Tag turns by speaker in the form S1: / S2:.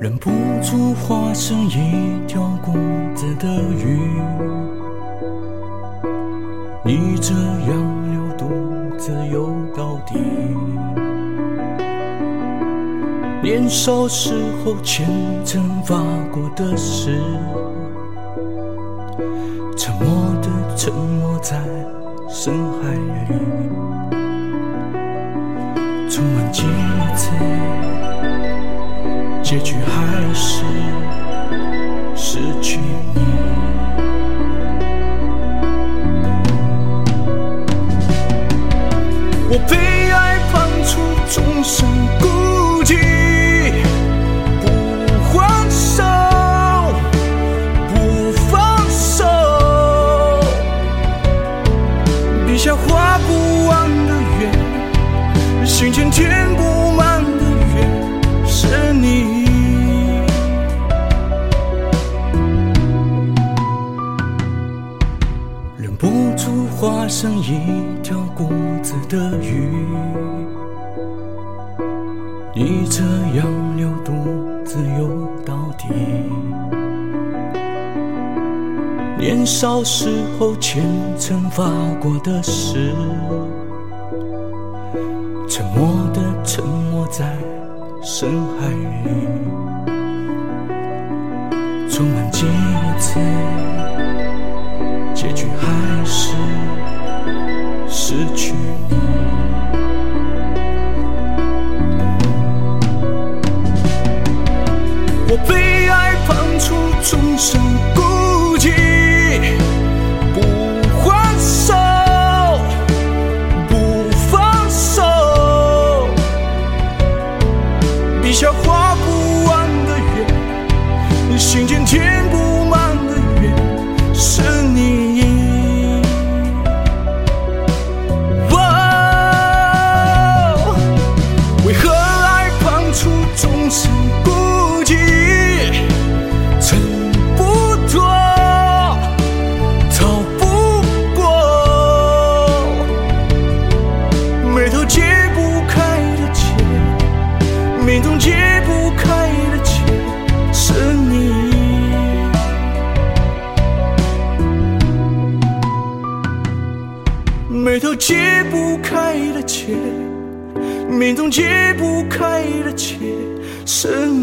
S1: 忍不住化身一条孤子的鱼，你这样流独自游到底。年少时候虔诚发过的誓，沉默的沉没在深海里，充满几次。下画不完的圆，心间填不满的缘，是你。忍不住化成一条孤子的鱼，你这样流独自游到底。年少时候虔诚发过的誓，沉默的沉没在深海里，充满几次。结局还是失去你。我被爱判处终身孤间填不眉头解不开的结，命中解不开的劫，是你。